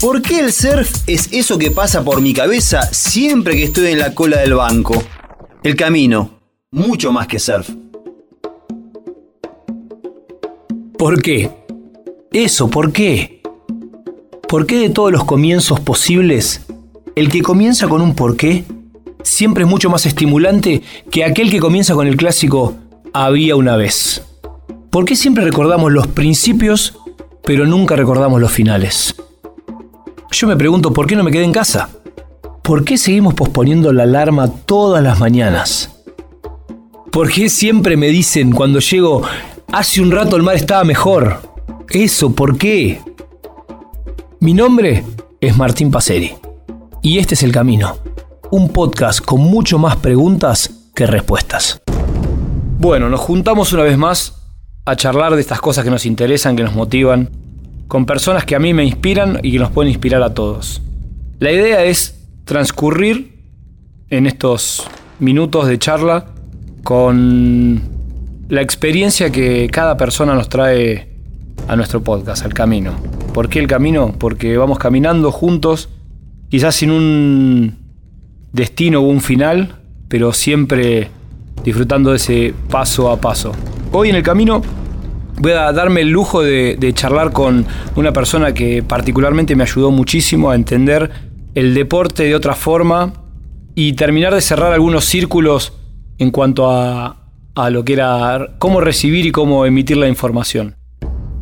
¿Por qué el surf es eso que pasa por mi cabeza siempre que estoy en la cola del banco? El camino, mucho más que surf. ¿Por qué? Eso, ¿por qué? ¿Por qué de todos los comienzos posibles, el que comienza con un por qué siempre es mucho más estimulante que aquel que comienza con el clásico había una vez? ¿Por qué siempre recordamos los principios, pero nunca recordamos los finales? Yo me pregunto, ¿por qué no me quedé en casa? ¿Por qué seguimos posponiendo la alarma todas las mañanas? ¿Por qué siempre me dicen cuando llego, hace un rato el mar estaba mejor? Eso, ¿por qué? Mi nombre es Martín Paceri y este es El Camino, un podcast con mucho más preguntas que respuestas. Bueno, nos juntamos una vez más a charlar de estas cosas que nos interesan, que nos motivan, con personas que a mí me inspiran y que nos pueden inspirar a todos. La idea es transcurrir en estos minutos de charla con la experiencia que cada persona nos trae a nuestro podcast, al camino. ¿Por qué el camino? Porque vamos caminando juntos, quizás sin un destino o un final, pero siempre disfrutando de ese paso a paso. Hoy en el camino voy a darme el lujo de, charlar con una persona que particularmente me ayudó muchísimo a entender el deporte de otra forma y terminar de cerrar algunos círculos en cuanto a, a lo que era cómo recibir y cómo emitir la información.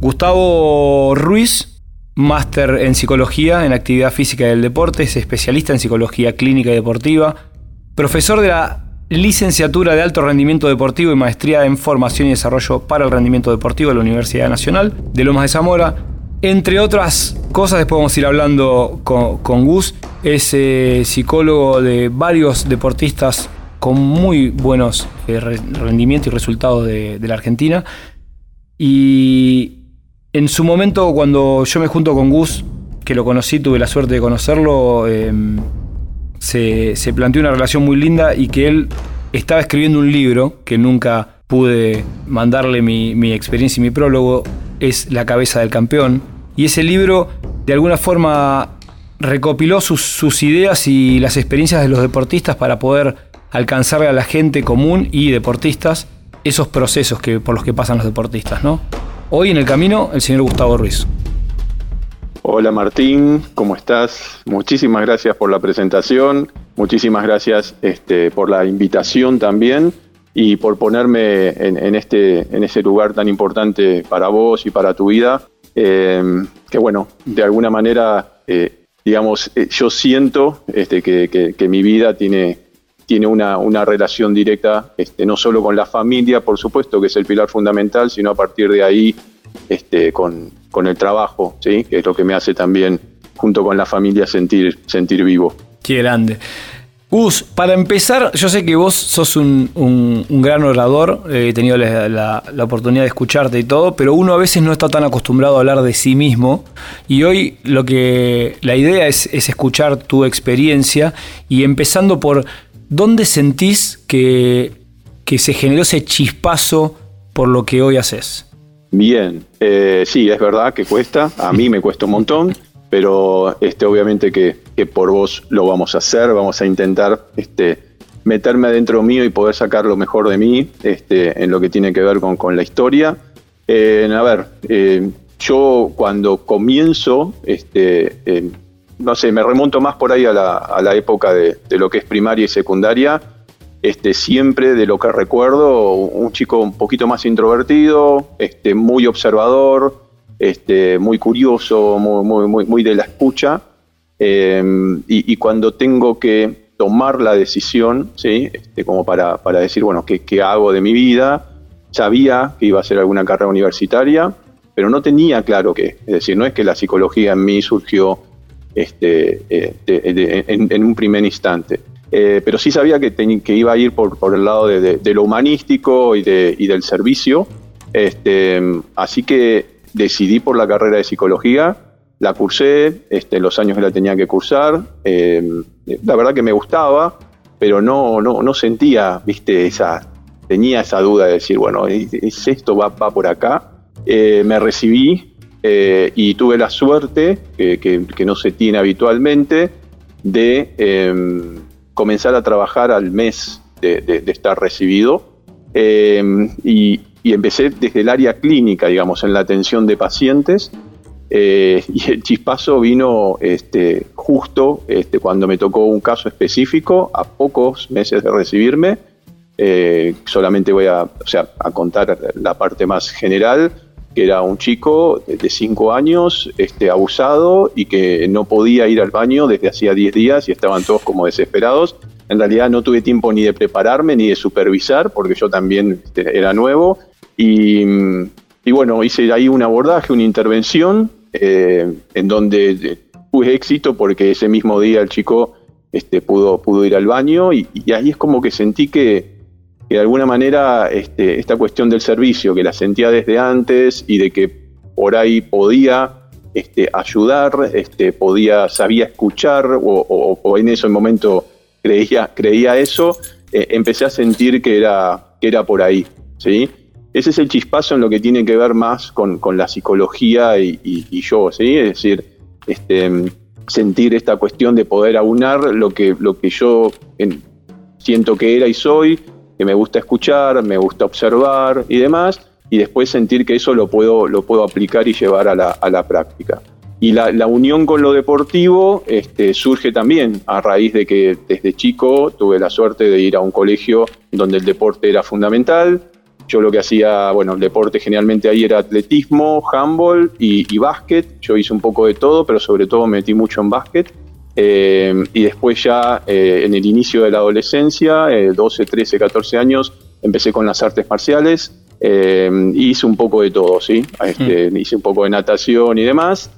Gustavo Ruiz, máster en psicología en actividad física del deporte, es especialista en psicología clínica y deportiva, profesor de la licenciatura de alto rendimiento deportivo y maestría en formación y desarrollo para el rendimiento deportivo de la Universidad Nacional de Lomas de Zamora. Entre otras cosas, después vamos a ir hablando con, Gus, es eh, psicólogo de varios deportistas con muy buenos eh, rendimientos y resultados de, la Argentina. Y en su momento, cuando yo me junto con Gus, que lo conocí, tuve la suerte de conocerlo, em, se, planteó una relación muy linda y que él estaba escribiendo un libro que nunca pude mandarle mi, experiencia y mi prólogo, es La cabeza del campeón. Y ese libro, de alguna forma, recopiló sus, sus ideas y las experiencias de los deportistas para poder alcanzarle a la gente común y deportistas esos procesos que, por los que pasan los deportistas, ¿no? Hoy en el camino, el señor Gustavo Ruiz. Hola Martín, ¿cómo estás? Muchísimas gracias por la presentación, muchísimas gracias este, por la invitación también y por ponerme en, este, en ese lugar tan importante para vos y para tu vida. Em, que bueno, de alguna manera, eh, digamos, eh, yo siento este, que, mi vida tiene, tiene una, una relación directa, este, no solo con la familia, por supuesto, que es el pilar fundamental, sino a partir de ahí este, con, con el trabajo, ¿sí? que es lo que me hace también, junto con la familia, sentir, sentir vivo. Qué grande. Gus, para empezar, yo sé que vos sos un, gran orador, eh, he tenido la, oportunidad de escucharte y todo, pero uno a veces no está tan acostumbrado a hablar de sí mismo y hoy lo que la idea es, escuchar tu experiencia y empezando por dónde sentís que, que se generó ese chispazo por lo que hoy haces. Bien, eh, sí, es verdad que cuesta, a mí me cuesta un montón, pero este, obviamente que, por vos lo vamos a hacer, vamos a intentar este, meterme adentro mío y poder sacar lo mejor de mí este, en lo que tiene que ver con, la historia. Eh, a ver, eh, yo cuando comienzo, este, no sé, me remonto más por ahí a la, época de, de, lo que es primaria y secundaria, este, siempre de lo que recuerdo, un chico un poquito más introvertido, este, muy observador, este, muy curioso, muy, muy, muy de la escucha. Em, y, cuando tengo que tomar la decisión, ¿sí? este, como para, para decir, bueno, ¿qué, ¿qué, hago de mi vida? Sabía que iba a hacer alguna carrera universitaria, pero no tenía claro qué. Es decir, no es que la psicología en mí surgió este, eh, en, un primer instante. Eh, pero sí sabía que, que, iba a ir por, el lado de, lo humanístico y, del servicio. Este, así que decidí por la carrera de psicología, la cursé, este, los años que la tenía que cursar. Em, la verdad que me gustaba, pero no, no, no sentía, viste, esa, tenía esa duda de decir, bueno, ¿es esto va, va por acá? Eh, me recibí eh, y tuve la suerte, que, no se tiene habitualmente, de em, comenzar a trabajar al mes de, estar recibido. Em, y, empecé desde el área clínica, digamos, en la atención de pacientes. Eh, y el chispazo vino este, justo este, cuando me tocó un caso específico, a pocos meses de recibirme. Eh, solamente voy a, a contar la parte más general que era un chico de 5 años este, abusado y que no podía ir al baño desde hacía 10 días y estaban todos como desesperados. En realidad no tuve tiempo ni de prepararme ni de supervisar porque yo también este, era nuevo y, bueno, hice ahí un abordaje, una intervención eh, en donde eh, tuve éxito porque ese mismo día el chico este, pudo, pudo ir al baño y ahí es como que sentí que, que de alguna manera este, esta cuestión del servicio, que la sentía desde antes y de que por ahí podía este, ayudar, este, podía, sabía escuchar o, en ese momento creía, creía eso, eh, empecé a sentir que era, que era por ahí. ¿sí? Ese es el chispazo en lo que tiene que ver más con, la psicología y, yo, ¿sí? es decir, este, sentir esta cuestión de poder aunar lo que, lo que yo siento que era y soy, que me gusta escuchar, me gusta observar y demás, y después sentir que eso lo puedo, lo puedo aplicar y llevar a la, a la práctica. Y la, la, unión con lo deportivo este, surge también a raíz de que desde chico tuve la suerte de ir a un colegio donde el deporte era fundamental. Yo lo que hacía, bueno, el deporte generalmente ahí era atletismo, handball y, y básquet. Yo hice un poco de todo, pero sobre todo me metí mucho en básquet. Eh, y después ya eh, en el inicio de la adolescencia, 12, 13, 14 años, empecé con las artes marciales. Eh, hice un poco de todo, ¿sí? Este, mm. Hice un poco de natación y demás.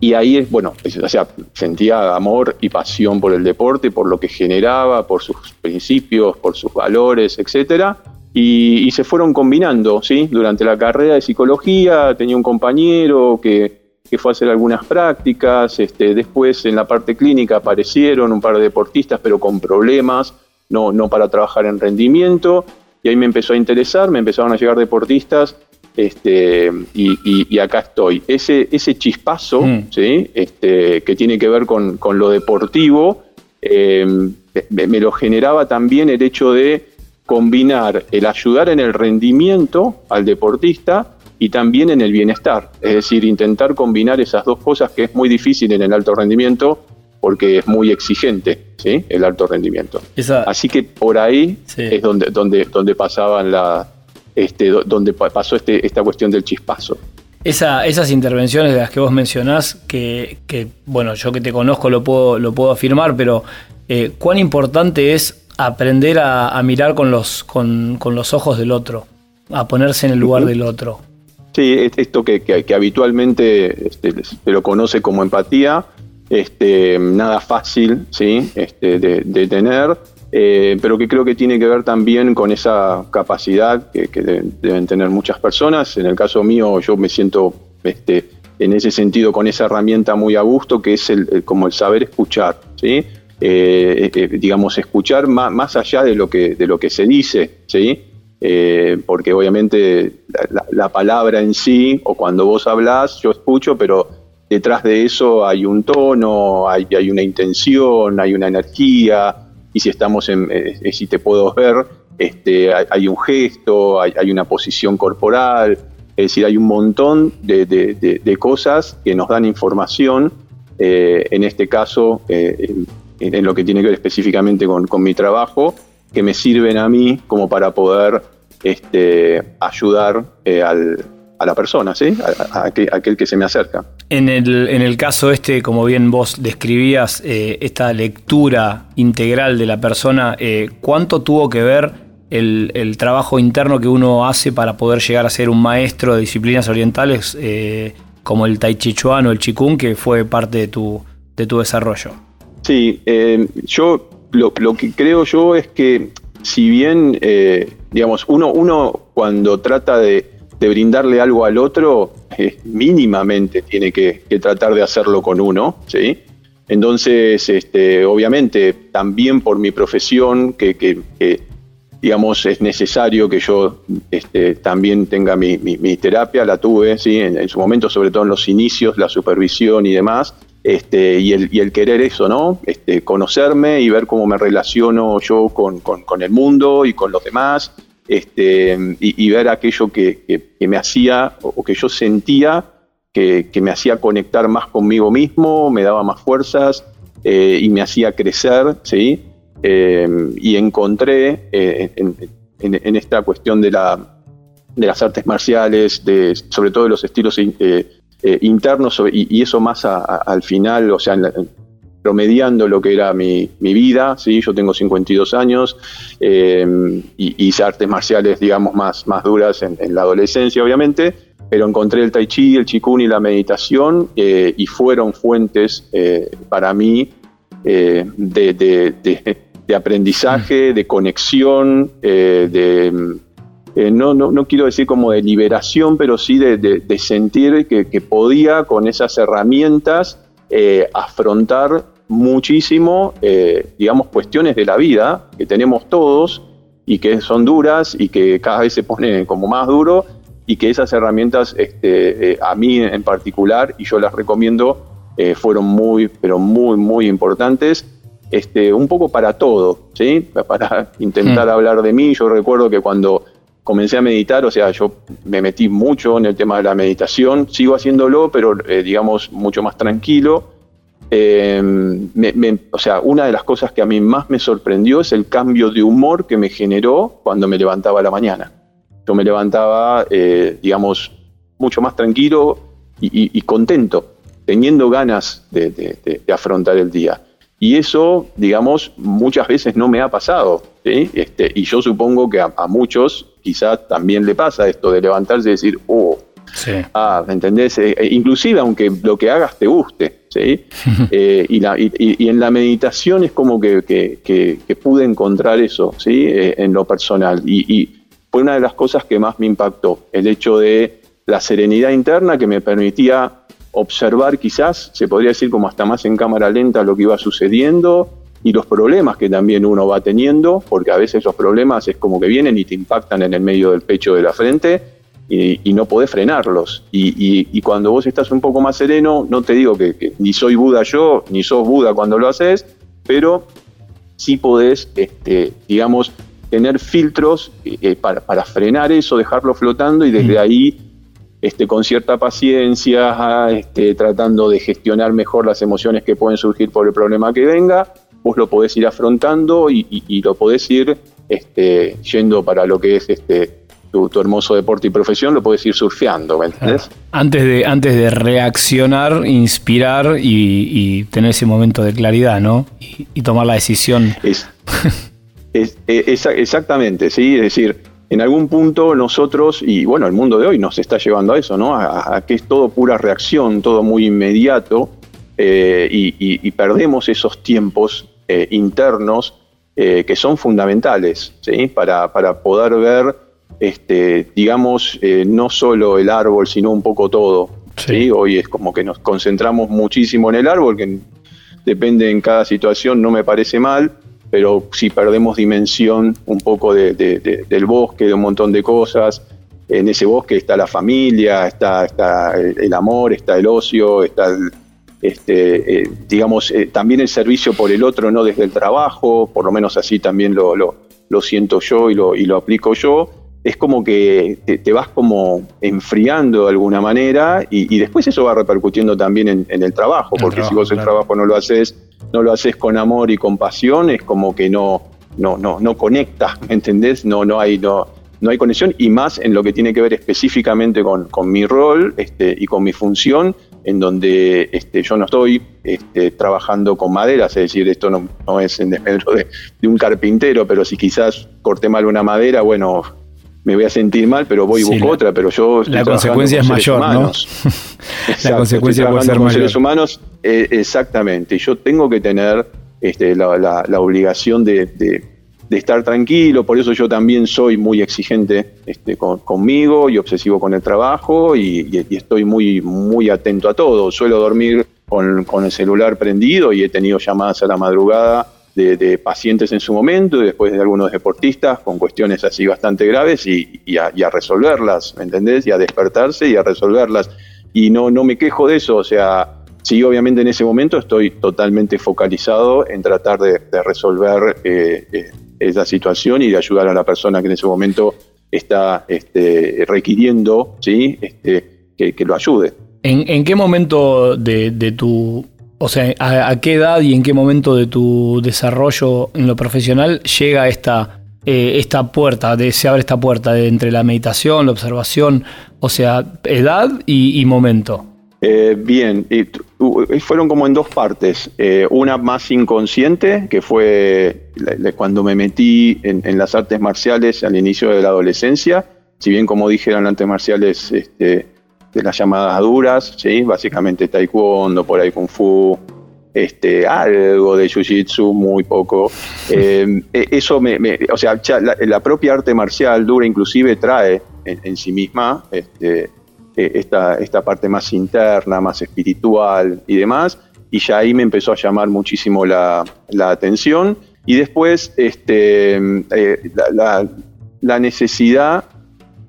y ahí, bueno, o sea, sentía amor y pasión por el deporte, por lo que generaba, por sus principios, por sus valores, etcétera. Y, y se fueron combinando, ¿sí? Durante la carrera de psicología tenía un compañero que que fue a hacer algunas prácticas, este, después en la parte clínica aparecieron un par de deportistas, pero con problemas, no, no para trabajar en rendimiento, y ahí me empezó a interesar, me empezaron a llegar deportistas, este, y, acá estoy. Ese, ese chispazo, mm. ¿sí? este, que tiene que ver con, lo deportivo, eh, me lo generaba también el hecho de combinar el ayudar en el rendimiento al deportista y también en el bienestar. Es decir, intentar combinar esas dos cosas que es muy difícil en el alto rendimiento porque es muy exigente ¿sí? el alto rendimiento. Así que por ahí es donde, donde, donde pasaban la, este, donde pasó este, esta cuestión del chispazo. Esa, esas intervenciones de las que vos mencionás, que, que, bueno, yo que te conozco lo puedo, lo puedo afirmar, pero eh, cuán importante es aprender a, mirar con los, con, con, los ojos del otro, a ponerse en el lugar del otro. Sí, esto que, habitualmente este, se lo conoce como empatía, este, nada fácil ¿sí? este, de, tener, eh, pero que creo que tiene que ver también con esa capacidad que, deben tener muchas personas. En el caso mío, yo me siento este, en ese sentido con esa herramienta muy a gusto, que es el, como el saber escuchar. ¿sí? Eh, eh, digamos, escuchar más, más, allá de lo que, de lo que se dice, ¿sí? Eh, porque obviamente la, palabra en sí, o cuando vos hablas, yo escucho, pero detrás de eso hay un tono, hay, una intención, hay una energía, y si estamos en, eh, si te puedo ver, este, hay, un gesto, hay, una posición corporal, es decir, hay un montón de, cosas que nos dan información, eh, en este caso, en, lo que tiene que ver específicamente con mi trabajo, que me sirven a mí como para poder este, ayudar eh, a la persona, ¿sí? A, aquel, que se me acerca. En el, en el caso este, como bien vos describías, eh, esta lectura integral de la persona, eh, ¿cuánto tuvo que ver el, trabajo interno que uno hace para poder llegar a ser un maestro de disciplinas orientales como el Tai Chi Chuan o el Qigong, que fue parte de tu, de tu desarrollo? Sí, yo lo, lo, que creo yo es que si bien digamos, uno, uno cuando trata de, brindarle algo al otro, eh, mínimamente tiene que, tratar de hacerlo con uno, ¿sí? Entonces, este, obviamente, también por mi profesión, que, digamos, es necesario que yo este, también tenga mi, terapia, la tuve, ¿sí? En, su momento, sobre todo en los inicios, la supervisión y demás, este, y, el, querer eso, ¿no? Este, conocerme y ver cómo me relaciono yo con, el mundo y con los demás, este, y, ver aquello que, me hacía o que yo sentía que, me hacía conectar más conmigo mismo, me daba más fuerzas eh, y me hacía crecer, ¿sí? Eh, y encontré eh, en, esta cuestión de, de las artes marciales, de, sobre todo de los estilos eh, internos, y, eso más al final, o sea, promediando lo que era mi, vida, ¿sí? yo tengo 52 años y hice artes marciales, digamos, más, más duras en, la adolescencia, obviamente, pero encontré el tai chi, el chikun y la meditación y fueron fuentes para mí de, de aprendizaje, mm. de conexión, eh, de, eh, no, no, quiero decir como de liberación, pero sí de, sentir que, podía con esas herramientas eh, afrontar muchísimo, digamos, cuestiones de la vida que tenemos todos y que son duras y que cada vez se pone como más duro y que esas herramientas este, a mí en particular, y yo las recomiendo, fueron muy, pero muy, muy importantes este, un poco para todo, ¿sí? Para intentar mm. hablar de mí. Yo recuerdo que cuando comencé a meditar, o sea, yo me metí mucho en el tema de la meditación, sigo haciéndolo, pero eh, digamos mucho más tranquilo. Em, o sea, una de las cosas que a mí más me sorprendió es el cambio de humor que me generó cuando me levantaba a la mañana. Yo me levantaba, eh, digamos, mucho más tranquilo y, contento, teniendo ganas de afrontar el día. Y eso, digamos, muchas veces no me ha pasado. Este, y yo supongo que a, muchos quizás también le pasa esto de levantarse y decir, oh, ah, ¿entendés? Eh, eh, inclusive aunque lo que hagas te guste. ¿sí? Eh, y, en la meditación es como que, pude encontrar eso ¿sí? en lo personal. y fue una de las cosas que más me impactó, el hecho de la serenidad interna que me permitía observar quizás, se podría decir como hasta más en cámara lenta lo que iba sucediendo y los problemas que también uno va teniendo, porque a veces los problemas es como que vienen y te impactan en el medio del pecho de la frente y, no podés frenarlos. Y, cuando vos estás un poco más sereno, no te digo que, ni soy Buda yo, ni sos Buda cuando lo haces, pero sí podés, este, digamos, tener filtros eh, para, para, frenar eso, dejarlo flotando y desde mm. ahí este, con cierta paciencia, este, tratando de gestionar mejor las emociones que pueden surgir por el problema que venga, vos lo podés ir afrontando y, lo podés ir este, yendo para lo que es este, tu, hermoso deporte y profesión, lo podés ir surfeando, ¿me entendés? Antes de, antes de reaccionar, inspirar y, tener ese momento de claridad, ¿no? Y, tomar la decisión. Es, exactamente, sí, es decir, en algún punto nosotros, y bueno, el mundo de hoy nos está llevando a eso, ¿no? A, que es todo pura reacción, todo muy inmediato, eh, y, perdemos esos tiempos eh, internos eh, que son fundamentales, ¿sí? Para, para poder ver, este, digamos, no solo el árbol, sino un poco todo. Sí. Hoy es como que nos concentramos muchísimo en el árbol, que depende en cada situación, no me parece mal, pero si perdemos dimensión un poco del bosque, de un montón de cosas, en ese bosque está la familia, está, está el, amor, está el ocio, está este, eh, digamos, eh, también el servicio por el otro, no desde el trabajo, por lo menos así también lo, lo, siento yo y lo, y lo aplico yo. Es como que te, vas como enfriando de alguna manera y, después eso va repercutiendo también en, el trabajo, porque si vos el trabajo no lo haces no lo haces con amor y con pasión, es como que no, no, no, no conectas, ¿me entendés? No, no hay, no, no hay conexión y más en lo que tiene que ver específicamente con, mi rol este, y con mi función, en donde este, yo no estoy este, trabajando con maderas, es decir, esto no, es en desmedro de, un carpintero, pero si quizás corté mal una madera, bueno, me voy a sentir mal, pero voy y busco otra, pero yo la consecuencia es mayor, ¿no? la consecuencia puede ser con seres humanos, eh, exactamente. Yo tengo que tener este, la, obligación de, estar tranquilo, por eso yo también soy muy exigente este, conmigo y obsesivo con el trabajo y, estoy muy, muy atento a todo. Suelo dormir con, con el celular prendido y he tenido llamadas a la madrugada de, pacientes en su momento y después de algunos deportistas con cuestiones así bastante graves y, a, resolverlas, ¿me entendés? Y a despertarse y a resolverlas. Y no, no me quejo de eso, o sea, sí, obviamente en ese momento estoy totalmente focalizado en tratar de, resolver eh, eh, esa situación y de ayudar a la persona que en ese momento está este, requiriendo ¿sí? Este, que, lo ayude. ¿En, qué momento de, de tu o sea, ¿a, qué edad y en qué momento de tu desarrollo en lo profesional llega esta, eh, esta puerta, de, se abre esta puerta de, entre la meditación, la observación, o sea, edad y, momento? Eh, bien, y, fueron como en dos partes. Eh, una más inconsciente, que fue cuando me metí en, las artes marciales al inicio de la adolescencia. Si bien, como dije, eran artes marciales este, de las llamadas duras, ¿sí? básicamente taekwondo, por ahí kung fu, este, algo de jiu-jitsu, muy poco. Eh, e, eso me, o sea, la, propia arte marcial dura inclusive trae en, sí misma este, e, esta, esta parte más interna, más espiritual y demás, y ya ahí me empezó a llamar muchísimo la, atención. Y después este, eh, la, necesidad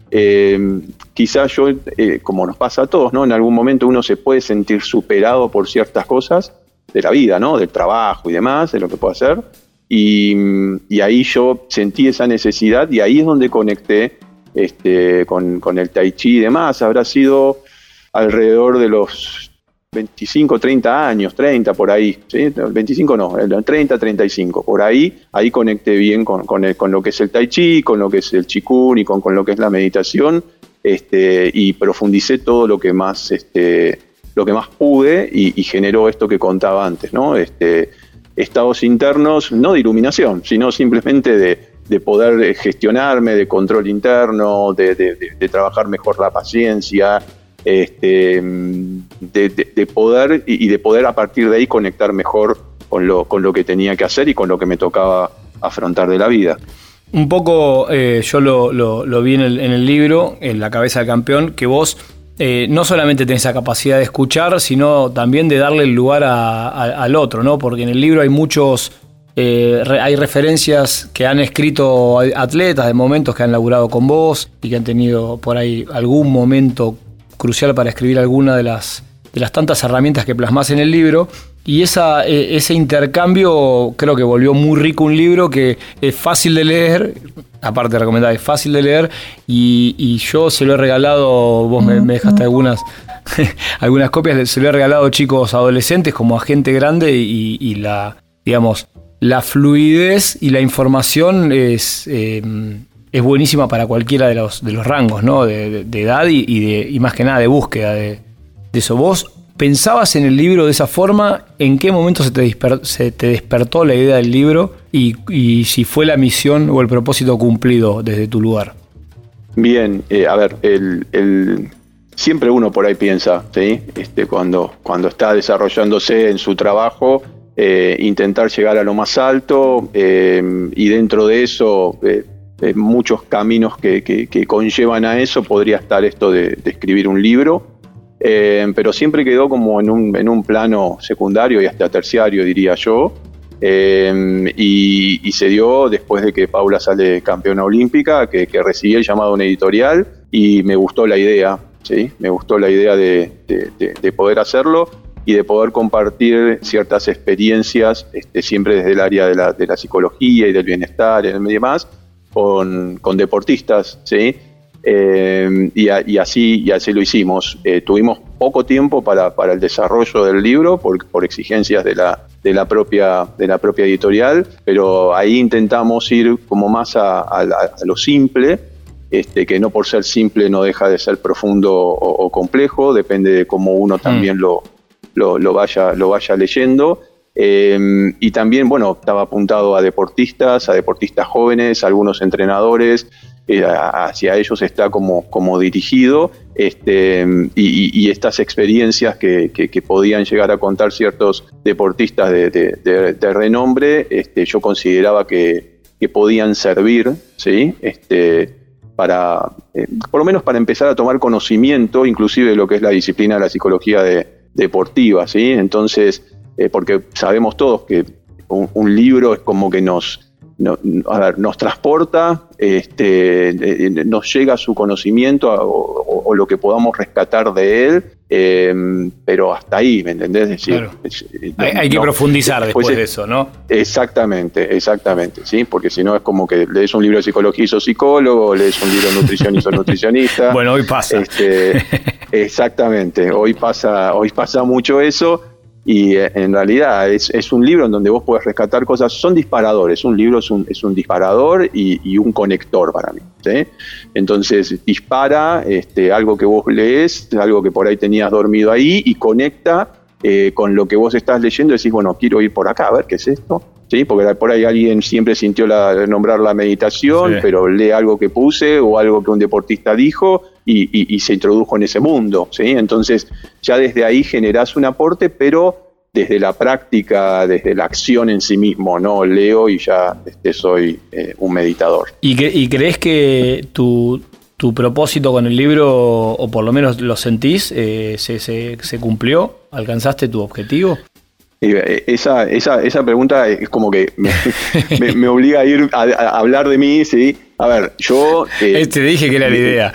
eh, quizás yo, eh, como nos pasa a todos, ¿no? En algún momento uno se puede sentir superado por ciertas cosas de la vida, ¿no? Del trabajo y demás, de lo que puedo hacer. Y, ahí yo sentí esa necesidad y ahí es donde conecté este, con, el tai chi y demás. Habrá sido alrededor de los 25, 30 años, 30 por ahí, ¿sí? 25 no, 30, 35, por ahí, ahí conecté bien con, con, con, lo que es el tai chi, con lo que es el chikun y con, con lo que es la meditación este, y profundicé todo lo que más, este, lo que más pude y, generó esto que contaba antes, ¿no? Este, estados internos, no de iluminación, sino simplemente de, poder gestionarme, de control interno, de, trabajar mejor la paciencia, este, de, poder y, de poder a partir de ahí conectar mejor con lo, con lo que tenía que hacer y con lo que me tocaba afrontar de la vida. Un poco eh, yo lo, vi en el, libro, en La cabeza del campeón, que vos eh, no solamente tenés esa capacidad de escuchar, sino también de darle el lugar al otro, ¿no? Porque en el libro hay muchos, eh, hay referencias que han escrito atletas de momentos que han laburado con vos y que han tenido por ahí algún momento crucial para escribir alguna de las, de las tantas herramientas que plasmás en el libro. Y esa, e, ese intercambio creo que volvió muy rico un libro que es fácil de leer, aparte de recomendar, es fácil de leer y, yo se lo he regalado, vos me, dejaste algunas, algunas copias, se lo he regalado a chicos adolescentes como a gente grande y, la, digamos, la fluidez y la información es, em, es buenísima para cualquiera de los, de los rangos, ¿no? De, edad y, de, y más que nada de búsqueda de, eso. Vos ¿Pensabas en el libro de esa forma? ¿En qué momento se te, se te despertó la idea del libro? Y, si fue la misión o el propósito cumplido desde tu lugar. Bien, eh, a ver, el, siempre uno por ahí piensa, ¿sí? este, cuando, cuando está desarrollándose en su trabajo, eh, intentar llegar a lo más alto eh, y dentro de eso muchos caminos que, conllevan a eso podría estar esto de escribir un libro. Eh, pero siempre quedó como en un, en un plano secundario y hasta terciario, diría yo. Eh, y, se dio después de que Paula sale campeona olímpica, que, recibí el llamado editorial y me gustó la idea, ¿sí? me gustó la idea de, poder hacerlo y de poder compartir ciertas experiencias, este, siempre desde el área de la, de la psicología y del bienestar y demás, con, con deportistas, ¿sí? Eh, y, así, y así lo hicimos. Eh, tuvimos poco tiempo para, el desarrollo del libro por, exigencias de la, de, la propia, de la propia editorial, pero ahí intentamos ir como más a, lo simple, este, que no por ser simple no deja de ser profundo o, complejo, depende de cómo uno también mm. lo, lo, vaya, lo vaya leyendo. Eh, y también, bueno, estaba apuntado a deportistas, a deportistas jóvenes, a algunos entrenadores, eh, hacia ellos está como, como dirigido este, y, estas experiencias que, podían llegar a contar ciertos deportistas de, renombre, este, yo consideraba que, podían servir, ¿sí? Este, para, eh, por lo menos para empezar a tomar conocimiento, inclusive de lo que es la disciplina de la psicología deportiva, ¿sí? Entonces, eh, porque sabemos todos que un, libro es como que nos, nos transporta, este, nos llega su conocimiento o, lo que podamos rescatar de él, em, pero hasta ahí, ¿me entendés? decir, hay, que profundizar después, de eso, ¿no? Exactamente, exactamente, ¿sí? Porque si no es como que lees un libro de psicología y sos psicólogo, lees un libro de nutrición y sos nutricionista. bueno, hoy pasa. Este, exactamente, hoy pasa, hoy pasa mucho eso y eh, en realidad es, es, un libro en donde vos puedes rescatar cosas, son disparadores, un libro es un, es un disparador y, un conector para mí. Entonces dispara este, algo que vos lees, algo que por ahí tenías dormido ahí y conecta eh, con lo que vos estás leyendo y decís, bueno, quiero ir por acá, a ver qué es esto. ¿Sí? Porque por ahí alguien siempre sintió la, nombrar la meditación, pero lee algo que puse o algo que un deportista dijo y, se introdujo en ese mundo. ¿sí? Entonces ya desde ahí generás un aporte, pero desde la práctica, desde la acción en sí mismo, no leo y ya este, soy eh, un meditador. ¿Y, crees que tu, propósito con el libro, o por lo menos lo sentís, eh, se, cumplió? ¿Alcanzaste tu objetivo? Eh, esa, esa, esa pregunta es como que me, obliga a ir a, hablar de mí, ¿sí? A ver, yo... Te dije que era la idea.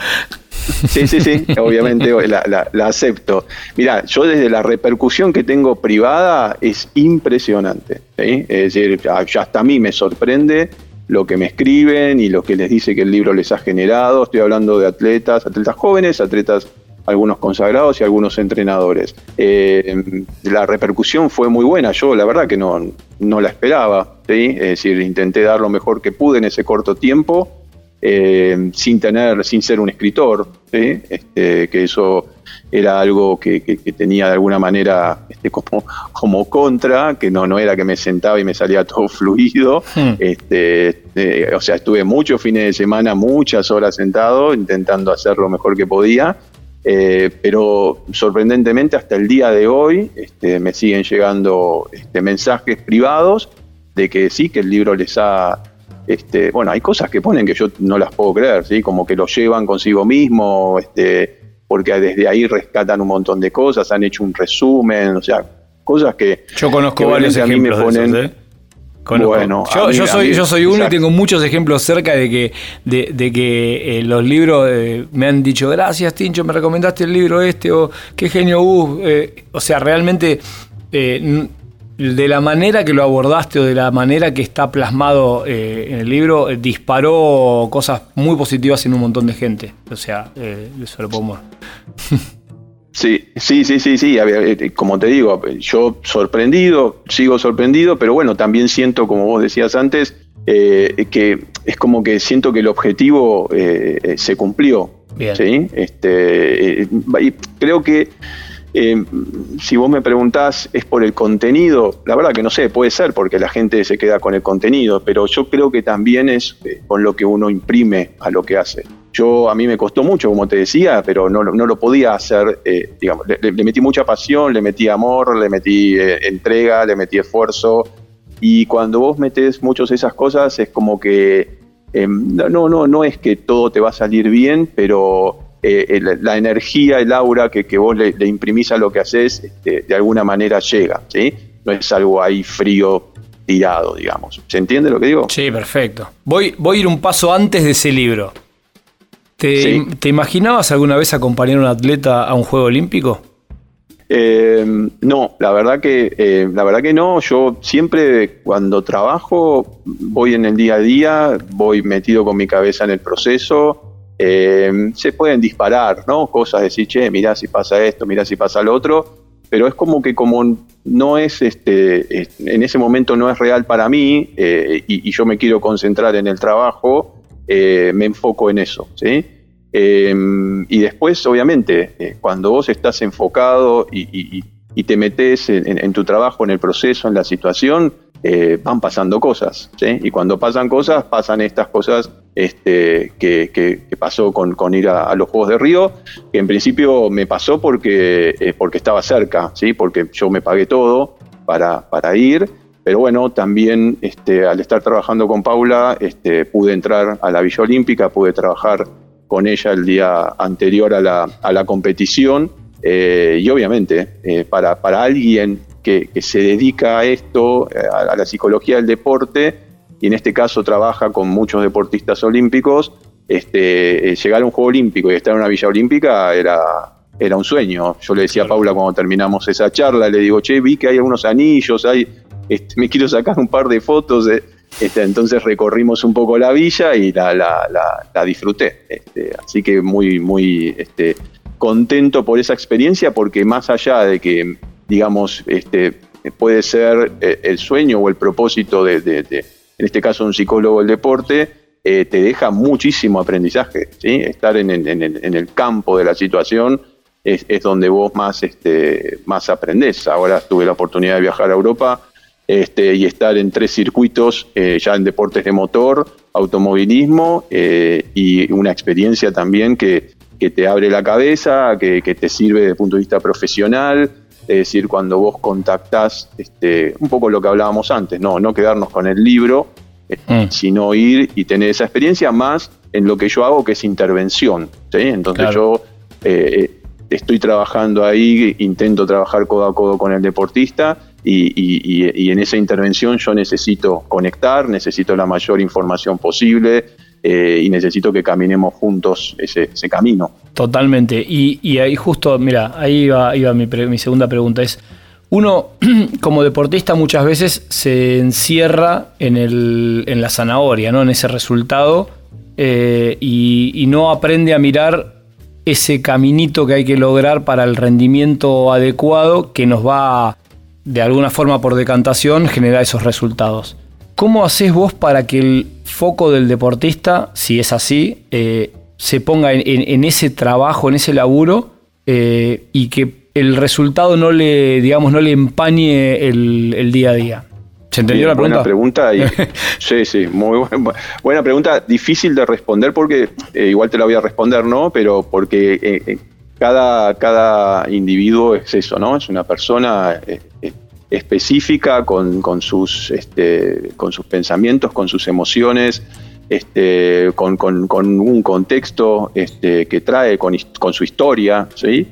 Sí, sí, sí, obviamente la, acepto. Mira, yo desde la repercusión que tengo privada es impresionante. Es decir, ya, hasta a mí me sorprende lo que me escriben y lo que les dice que el libro les ha generado. Estoy hablando de atletas, atletas jóvenes, atletas algunos consagrados y algunos entrenadores. Eh, la repercusión fue muy buena, yo la verdad que no, no la esperaba, es decir, intenté dar lo mejor que pude en ese corto tiempo eh, sin tener, sin ser un escritor, este, que eso era algo que, tenía de alguna manera este, como, como contra, que no, no era que me sentaba y me salía todo fluido. Hmm. Este, eh, o sea, estuve muchos fines de semana, muchas horas sentado, intentando hacer lo mejor que podía. Eh, pero sorprendentemente hasta el día de hoy me siguen llegando mensajes privados de que sí, que el libro les ha este, bueno, hay cosas que ponen que yo no las puedo creer, ¿sí? Como que lo llevan consigo mismo, este, porque desde ahí rescatan un montón de cosas, han hecho un resumen, o sea, cosas que... Yo conozco varios ejemplos me ponen, ¿eh? Bueno, yo, soy, yo soy uno y tengo muchos ejemplos cerca de que, de, que eh, los libros eh, me han dicho, gracias Tincho, me recomendaste el libro este, o qué genio, uh, o sea, realmente de la manera que lo abordaste o de la manera que está plasmado eh, en el libro, eh, disparó cosas muy positivas en un montón de gente. O sea, eh, eso lo podemos. Sí, sí, sí, sí, sí. Como te digo, yo sorprendido, sigo sorprendido, pero bueno, también siento, como vos decías antes, que es como que siento que el objetivo se cumplió. ¿sí? Este, y creo que eh, si vos me preguntás, ¿es por el contenido? La verdad que no sé, puede ser porque la gente se queda con el contenido, pero yo creo que también es eh, con lo que uno imprime a lo que hace. Yo a mí me costó mucho, como te decía, pero no, lo podía hacer, eh, digamos, le, metí mucha pasión, le metí amor, le metí entrega, le metí esfuerzo, y cuando vos metes muchas de esas cosas es como que, no, no, no es que todo te va a salir bien, pero eh, la energía, el aura que, vos le, imprimís a lo que haces, este, de alguna manera llega, ¿sí? No es algo ahí frío, tirado, digamos. ¿Se entiende lo que digo? Sí, perfecto. Voy, voy a ir un paso antes de ese libro. ¿Te, imaginabas alguna vez acompañar a un atleta a un Juego Olímpico? Eh, no, la verdad que eh, la verdad que no. Yo siempre cuando trabajo voy en el día a día, voy metido con mi cabeza en el proceso eh, se pueden disparar, ¿no? Cosas, decir, che, mirá si pasa esto, mirá si pasa lo otro, pero es como que como no es, este, en ese momento no es real para mí eh, y, yo me quiero concentrar en el trabajo, eh, me enfoco en eso, ¿sí? y después, obviamente, cuando vos estás enfocado y, te metes en, tu trabajo, en el proceso, en la situación, van pasando cosas, ¿sí? Y cuando pasan cosas, pasan estas cosas este, que, pasó con, ir a, los Juegos de Río, que en principio me pasó porque, eh, porque estaba cerca, ¿sí? porque yo me pagué todo para, para ir, pero bueno, también este, al estar trabajando con Paula este, pude entrar a la Villa Olímpica, pude trabajar con ella el día anterior a la, a la competición. Eh, y obviamente, eh, para, para alguien que, se dedica a esto, a, la psicología del deporte, y en este caso trabaja con muchos deportistas olímpicos, este, llegar a un juego olímpico y estar en una villa olímpica era, era un sueño. Yo le decía a Paula cuando terminamos esa charla, le digo, che, vi que hay algunos anillos, hay, este, me quiero sacar un par de fotos. Este, entonces recorrimos un poco la villa y la, la, disfruté. Este, así que muy, muy este, contento por esa experiencia, porque más allá de que, digamos, este, puede ser eh, el sueño o el propósito de, en este caso, un psicólogo del deporte, eh, te deja muchísimo aprendizaje. Estar en, el campo de la situación es, donde vos más, este, más aprendés. Ahora tuve la oportunidad de viajar a Europa este, y estar en tres circuitos eh, ya en deportes de motor, automovilismo eh, y una experiencia también que, que te abre la cabeza, que, te sirve desde el punto de vista profesional. Es decir, cuando vos contactás, este, un poco lo que hablábamos antes, no, no quedarnos con el libro, eh, mm. sino ir y tener esa experiencia más en lo que yo hago, que es intervención. Entonces yo estoy trabajando ahí, intento trabajar codo a codo con el deportista y, en esa intervención yo necesito conectar, necesito la mayor información posible eh, y necesito que caminemos juntos ese, camino. Totalmente. Y, ahí justo, mira, ahí iba, iba mi, mi segunda pregunta. Es, uno como deportista muchas veces se encierra en, el, en la zanahoria, ¿no? en ese resultado, eh, y no aprende a mirar ese caminito que hay que lograr para el rendimiento adecuado que nos va, de alguna forma por decantación, generar esos resultados. ¿Cómo haces vos para que el foco del deportista, si es así, eh, se ponga en, ese trabajo, en ese laburo eh, y que el resultado no le, digamos, no le empañe el día a día? ¿Se entendió la pregunta? Buena pregunta. Y, sí, sí, muy buena, pregunta. Difícil de responder porque, eh, igual te la voy a responder, ¿no? Pero porque eh, eh, cada, cada individuo es eso, ¿no? Es una persona específica con, con, sus, este, con sus pensamientos, con sus emociones, este, con, con, con un contexto este, que trae, con, con su historia, ¿sí?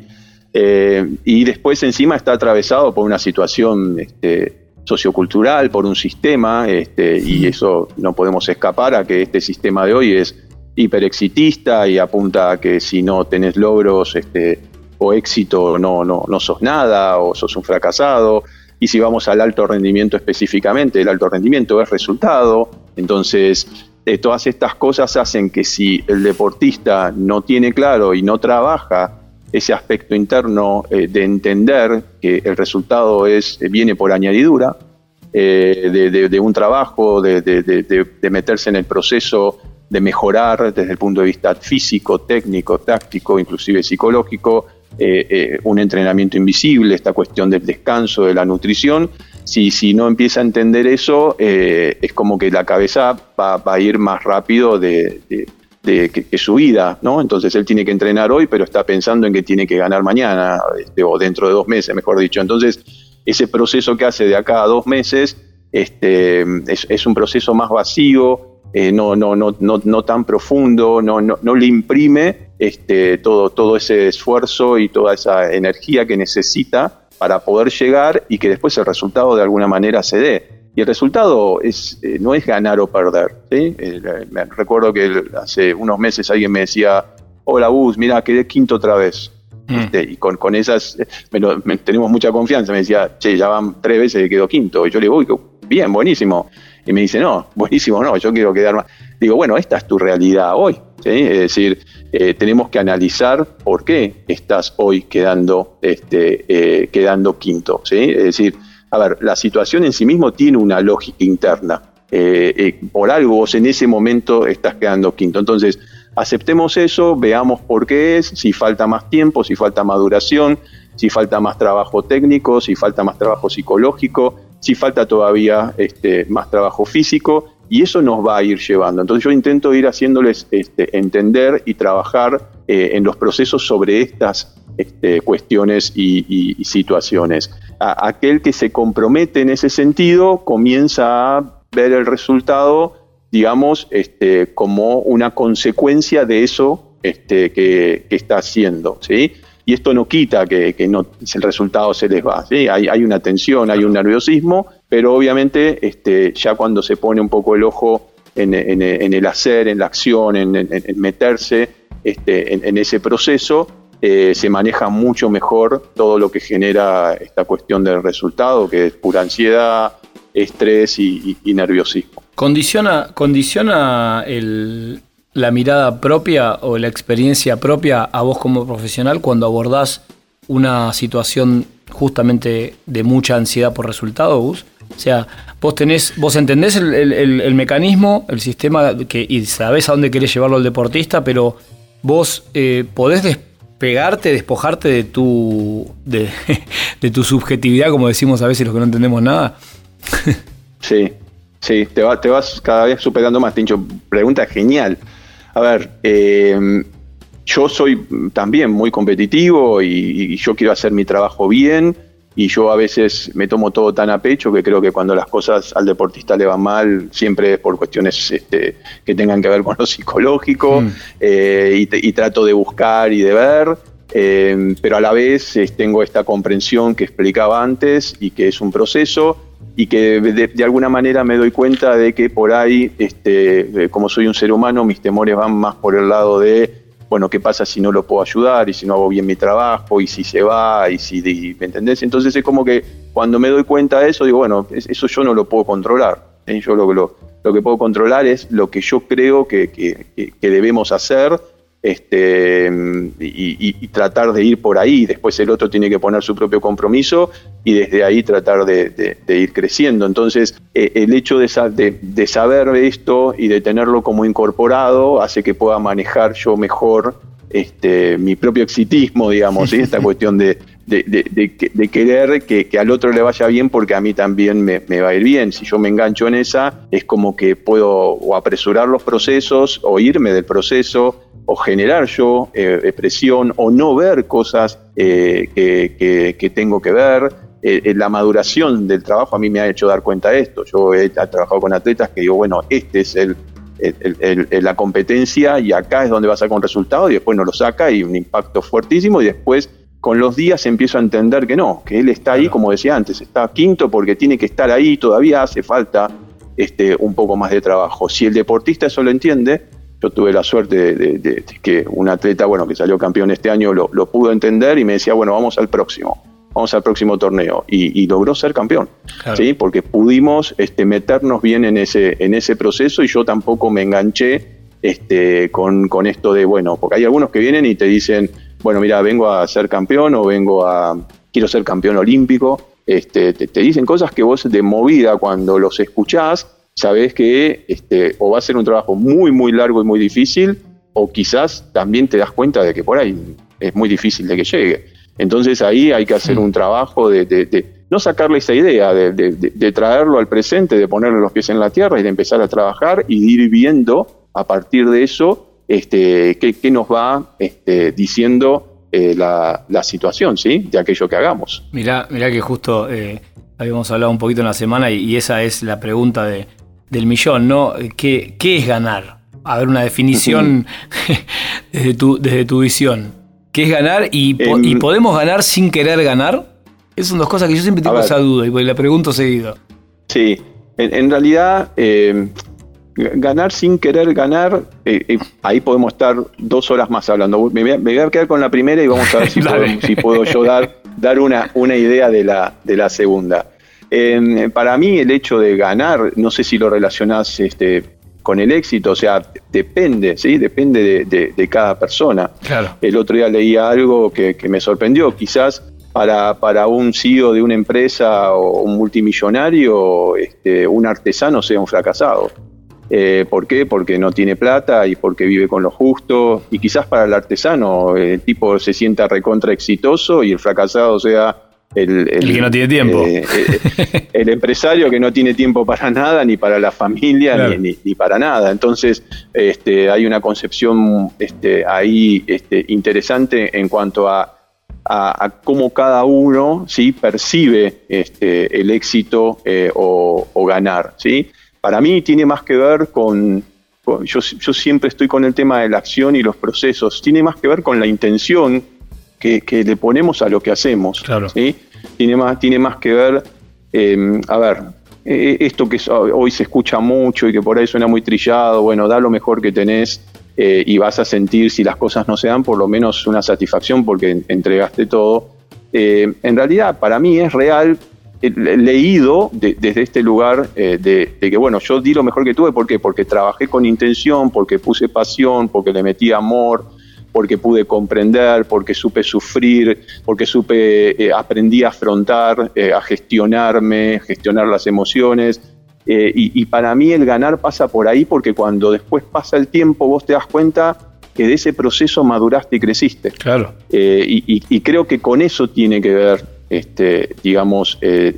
y después encima está atravesado por una situación este, sociocultural, por un sistema, este, y eso no podemos escapar a que este sistema de hoy es hiperexitista y apunta a que si no tenés logros este, o éxito no, no, no sos nada o sos un fracasado. Y si vamos al alto rendimiento específicamente, el alto rendimiento es resultado. Entonces, eh, todas estas cosas hacen que si el deportista no tiene claro y no trabaja ese aspecto interno eh, de entender que el resultado es, eh, viene por añadidura, de, un trabajo, de, meterse en el proceso de mejorar desde el punto de vista físico, técnico, táctico, inclusive psicológico, un entrenamiento invisible, esta cuestión del descanso, de la nutrición. Si, si no empieza a entender eso, es como que la cabeza va, va, a ir más rápido de, que, su vida, ¿no? Entonces él tiene que entrenar hoy, pero está pensando en que tiene que ganar mañana, este, o dentro de dos meses, mejor dicho. Entonces, ese proceso que hace de acá a dos meses este, es, un proceso más vacío, eh, no, no, no, no, no tan profundo, no, no, no le imprime este, todo, todo ese esfuerzo y toda esa energía que necesita para poder llegar y que después el resultado de alguna manera se dé. Y el resultado es, eh, no es ganar o perder. ¿sí? Eh, me recuerdo que hace unos meses alguien me decía, hola Bus, mira, quedé quinto otra vez. Mm. Este, y con, con esas, tenemos mucha confianza. Me decía, che, ya van tres veces que quedo quinto. Y yo le digo, uy, bien, buenísimo. Y me dice, no, buenísimo, no, yo quiero quedar más. Digo, bueno, esta es tu realidad hoy. Es decir, eh, tenemos que analizar por qué estás hoy quedando, este, quedando quinto. ¿sí? Es decir, a ver, la situación en sí mismo tiene una lógica interna. Eh, eh, por algo vos en ese momento estás quedando quinto. Entonces, aceptemos eso, veamos por qué es, si falta más tiempo, si falta maduración, si falta más trabajo técnico, si falta más trabajo psicológico, si falta todavía este, más trabajo físico, y eso nos va a ir llevando. Entonces yo intento ir haciéndoles este, entender y trabajar eh, en los procesos sobre estas este, cuestiones y, situaciones. aquel que se compromete en ese sentido comienza a ver el resultado, digamos, este, como una consecuencia de eso este, que, está haciendo. ¿sí? Y esto no quita que, no, el resultado se les va. ¿sí? Hay, hay, una tensión, hay un nerviosismo, pero obviamente este, ya cuando se pone un poco el ojo en, el hacer, en la acción, en, meterse este, en, ese proceso, eh, se maneja mucho mejor todo lo que genera esta cuestión del resultado, que es pura ansiedad, estrés y, nerviosismo. ¿Condiciona, condiciona la mirada propia o la experiencia propia a vos como profesional cuando abordás una situación justamente de mucha ansiedad por resultado, Gus? O sea, vos tenés, vos entendés el, mecanismo, el sistema que, y sabés a dónde querés llevarlo al deportista, pero vos eh, podés despegarte, despojarte de tu, de, tu subjetividad, como decimos a veces los que no entendemos nada. sí, sí, te, te vas cada vez superando más, Tincho. Pregunta genial. A ver, eh, yo soy también muy competitivo y, yo quiero hacer mi trabajo bien y yo a veces me tomo todo tan a pecho que creo que cuando las cosas al deportista le van mal siempre es por cuestiones este, que tengan que ver con lo psicológico mm. eh, y, trato de buscar y de ver. Eh, pero a la vez tengo esta comprensión que explicaba antes y que es un proceso y que de, alguna manera me doy cuenta de que por ahí, este, como soy un ser humano, mis temores van más por el lado de, bueno, ¿qué pasa si no lo puedo ayudar y si no hago bien mi trabajo y si se va y si, ¿me entendés? Entonces es como que cuando me doy cuenta de eso, digo, bueno, eso yo no lo puedo controlar. ¿eh? Yo lo, lo, lo, que puedo controlar es lo que yo creo que, que debemos hacer este, y, tratar de ir por ahí. Después el otro tiene que poner su propio compromiso y desde ahí tratar de, ir creciendo. Entonces, eh, el hecho de, saber esto y de tenerlo como incorporado hace que pueda manejar yo mejor este, mi propio exitismo, digamos, esta cuestión de, querer que, al otro le vaya bien porque a mí también me, me, va a ir bien. Si yo me engancho en esa, es como que puedo o apresurar los procesos o irme del proceso o generar yo eh, presión o no ver cosas eh, que, tengo que ver. Eh, la maduración del trabajo a mí me ha hecho dar cuenta de esto. Yo he, trabajado con atletas que digo, bueno, este es el, la competencia y acá es donde va a sacar un resultado y después no lo saca y un impacto fuertísimo y después con los días empiezo a entender que no, que él está ahí, como decía antes, está quinto porque tiene que estar ahí, todavía hace falta este, un poco más de trabajo. Si el deportista eso lo entiende, yo tuve la suerte de, que un atleta, bueno, que salió campeón este año, lo, pudo entender y me decía, bueno, vamos al próximo, vamos al próximo torneo. Y, logró ser campeón, ¿sí? Porque pudimos este, meternos bien en ese, en ese proceso y yo tampoco me enganché este, con, con esto de, bueno, porque hay algunos que vienen y te dicen, bueno, mira, vengo a ser campeón o vengo a, quiero ser campeón olímpico. Este, te, te dicen cosas que vos de movida cuando los escuchás, sabes que este, o va a ser un trabajo muy, muy largo y muy difícil, o quizás también te das cuenta de que por ahí es muy difícil de que llegue. Entonces ahí hay que hacer un trabajo de, no sacarle esa idea, de, traerlo al presente, de ponerle los pies en la tierra y de empezar a trabajar y ir viendo a partir de eso este, qué, nos va este, diciendo eh, la, situación, ¿sí? De aquello que hagamos. Mirá, mirá que justo eh, habíamos hablado un poquito en la semana y esa es la pregunta de del millón, ¿no? ¿Qué, es ganar? A ver, una definición desde, tu, desde tu visión. ¿Qué es ganar y, em, podemos ganar sin querer ganar? Esas son dos cosas que yo siempre tengo esa duda y la pregunto seguido. Sí, en, realidad em, ganar sin querer ganar, eh, eh, ahí podemos estar dos horas más hablando. Me voy, a, quedar con la primera y vamos a ver si, puedo, yo dar, dar una, una idea de la, de la segunda para mí el hecho de ganar, no sé si lo relacionás este, con el éxito, o sea, depende, ¿sí? Depende de, cada persona. El otro día leía algo que, me sorprendió, quizás para, para, un CEO de una empresa o un multimillonario, este, un artesano sea un fracasado. Eh, ¿Por qué? Porque no tiene plata y porque vive con lo justo. Y quizás para el artesano el tipo se sienta recontra exitoso y el fracasado sea el, que no tiene tiempo. Eh, eh, el empresario que no tiene tiempo para nada, ni para la familia, ni, para nada. Entonces, este, hay una concepción este, ahí este, interesante en cuanto a, cómo cada uno ¿sí? percibe este, el éxito eh, o, ganar. ¿sí? Para mí tiene más que ver con, yo, yo siempre estoy con el tema de la acción y los procesos, tiene más que ver con la intención que, le ponemos a lo que hacemos. Claro. ¿sí? Tiene, más, tiene más que ver, em, a ver, e, e, esto que hoy se escucha mucho y que por ahí suena muy trillado, bueno, da lo mejor que tenés eh, y vas a sentir, si las cosas no se dan, por lo menos una satisfacción porque entregaste todo. Eh, en realidad, para mí es real, leído desde este lugar eh, de, que, bueno, yo di lo mejor que tuve, ¿por qué? Porque trabajé con intención, porque puse pasión, porque le metí amor, porque pude comprender, porque supe sufrir, porque supe, eh, aprendí a afrontar, eh, a gestionarme, gestionar las emociones. Y, para mí el ganar pasa por ahí porque cuando después pasa el tiempo vos te das cuenta que de ese proceso maduraste y creciste. Claro. y creo que con eso tiene que ver este, digamos, eh,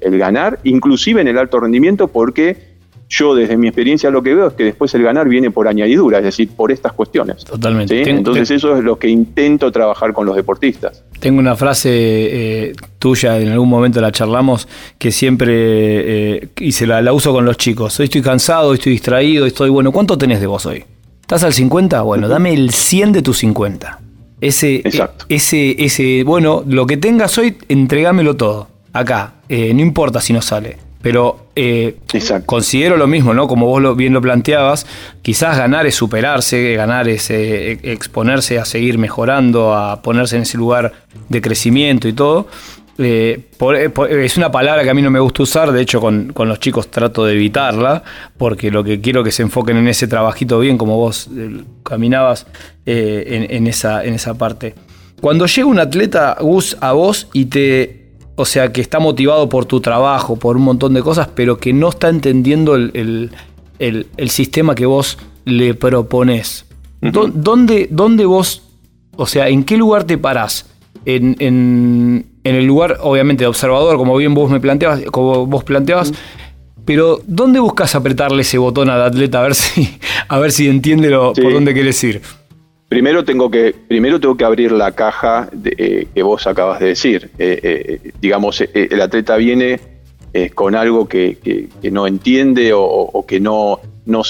el, ganar, inclusive en el alto rendimiento, porque yo desde mi experiencia lo que veo es que después el ganar viene por añadidura, es decir, por estas cuestiones. Totalmente. Entonces eso es lo que intento trabajar con los deportistas. Tengo una frase eh, tuya, en algún momento la charlamos, que siempre, eh, y se la, uso con los chicos. Hoy estoy cansado, hoy estoy distraído, estoy, bueno, ¿cuánto tenés de vos hoy? ¿Estás al 50? Bueno, dame el 100 de tus 50. Ese, ese, ese, bueno, lo que tengas hoy, entregámelo todo. Acá. Eh, no importa si no sale. Pero eh, considero lo mismo, ¿no? Como vos lo, bien lo planteabas, quizás ganar es superarse, ganar es eh, exponerse a seguir mejorando, a ponerse en ese lugar de crecimiento y todo. Eh, es una palabra que a mí no me gusta usar, de hecho con, los chicos trato de evitarla, porque lo que quiero que se enfoquen en ese trabajito bien, como vos caminabas en, esa, en esa parte. Cuando llega un atleta, Gus, a vos y te, o sea, que está motivado por tu trabajo, por un montón de cosas, pero que no está entendiendo el, sistema que vos le propones, ¿Dónde, ¿Dónde, vos, o sea, en qué lugar te parás? en, en el lugar, obviamente, de observador, como bien vos me planteabas, como vos planteabas, pero ¿dónde buscas apretarle ese botón al atleta a ver si, a ver si entiende lo, por dónde quieres ir? Primero tengo que, primero tengo que abrir la caja eh, que vos acabas de decir. Eh, eh, digamos, el atleta viene con algo que, no entiende o, que no no,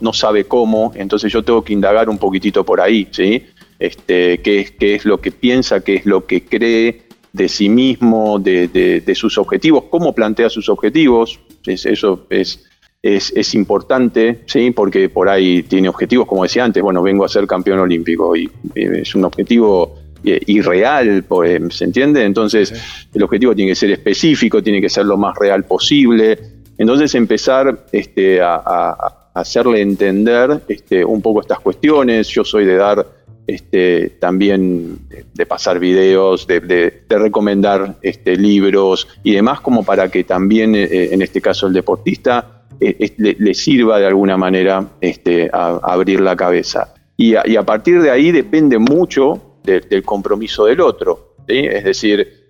no, sabe cómo, entonces yo tengo que indagar un poquitito por ahí, ¿sí? Este, qué, es, qué es lo que piensa, qué es lo que cree, de sí mismo, de, sus objetivos, cómo plantea sus objetivos, eso es, es, importante, ¿sí? porque por ahí tiene objetivos, como decía antes, bueno, vengo a ser campeón olímpico y es un objetivo eh, irreal, pues, ¿se entiende? Entonces el objetivo tiene que ser específico, tiene que ser lo más real posible. Entonces empezar este, a, hacerle entender este, un poco estas cuestiones, yo soy de dar este, también de, pasar videos, de, recomendar este, libros y demás, como para que también, eh, en este caso, el deportista eh, le, sirva de alguna manera este, a, abrir la cabeza. Y a, partir de ahí depende mucho del compromiso del otro. Es decir,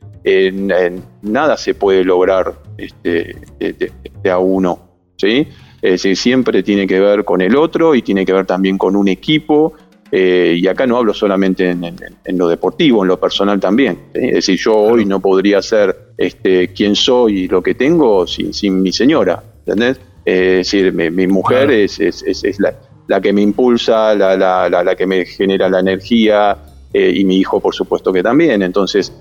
nada se puede lograr este, de, a uno. ¿sí? Es decir, siempre tiene que ver con el otro y tiene que ver también con un equipo eh, y acá no hablo solamente en, lo deportivo, en lo personal también. Es decir, yo hoy no podría ser este, quien soy y lo que tengo sin, mi señora, ¿entendés? Eh, es decir, mi, mujer es, la, que me impulsa, la, que me genera la energía eh, y mi hijo, por supuesto, que también. Entonces,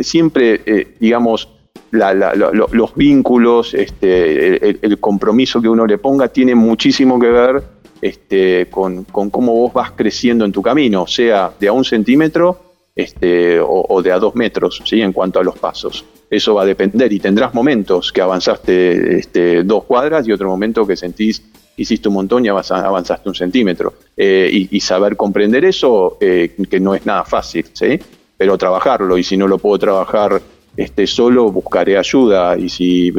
siempre, digamos, los vínculos, este, el compromiso que uno le ponga tiene muchísimo que ver este, con, cómo vos vas creciendo en tu camino, sea de a un centímetro este, o, de a dos metros, ¿sí? en cuanto a los pasos. Eso va a depender y tendrás momentos que avanzaste este, dos cuadras y otro momento que sentís hiciste un montón y avanzaste un centímetro. Eh, y, saber comprender eso, eh, que no es nada fácil, ¿sí? pero trabajarlo, y si no lo puedo trabajar este, solo, buscaré ayuda, y si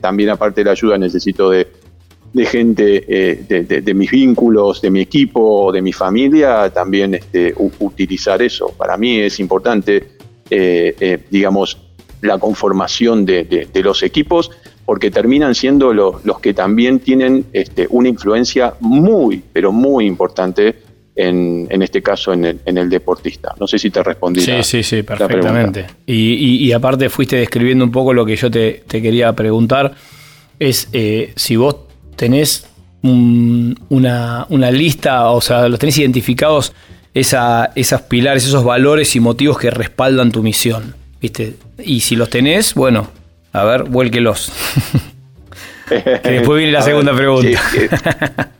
también aparte de la ayuda necesito de, de gente eh, de, mis vínculos, de mi equipo, de mi familia, también este, utilizar eso. Para mí es importante, eh, eh, digamos, la conformación de, los equipos, porque terminan siendo los, que también tienen este, una influencia muy, pero muy importante en, en, este caso en el, deportista. No sé si te respondí. Sí, sí, sí, perfectamente. Y, aparte fuiste describiendo un poco lo que yo te, quería preguntar, es si vos tenés una, lista, o sea, los tenés identificados esa, esas pilares, esos valores y motivos que respaldan tu misión. ¿Viste? Y si los tenés, bueno, a ver, vuélquelos. después viene la segunda pregunta.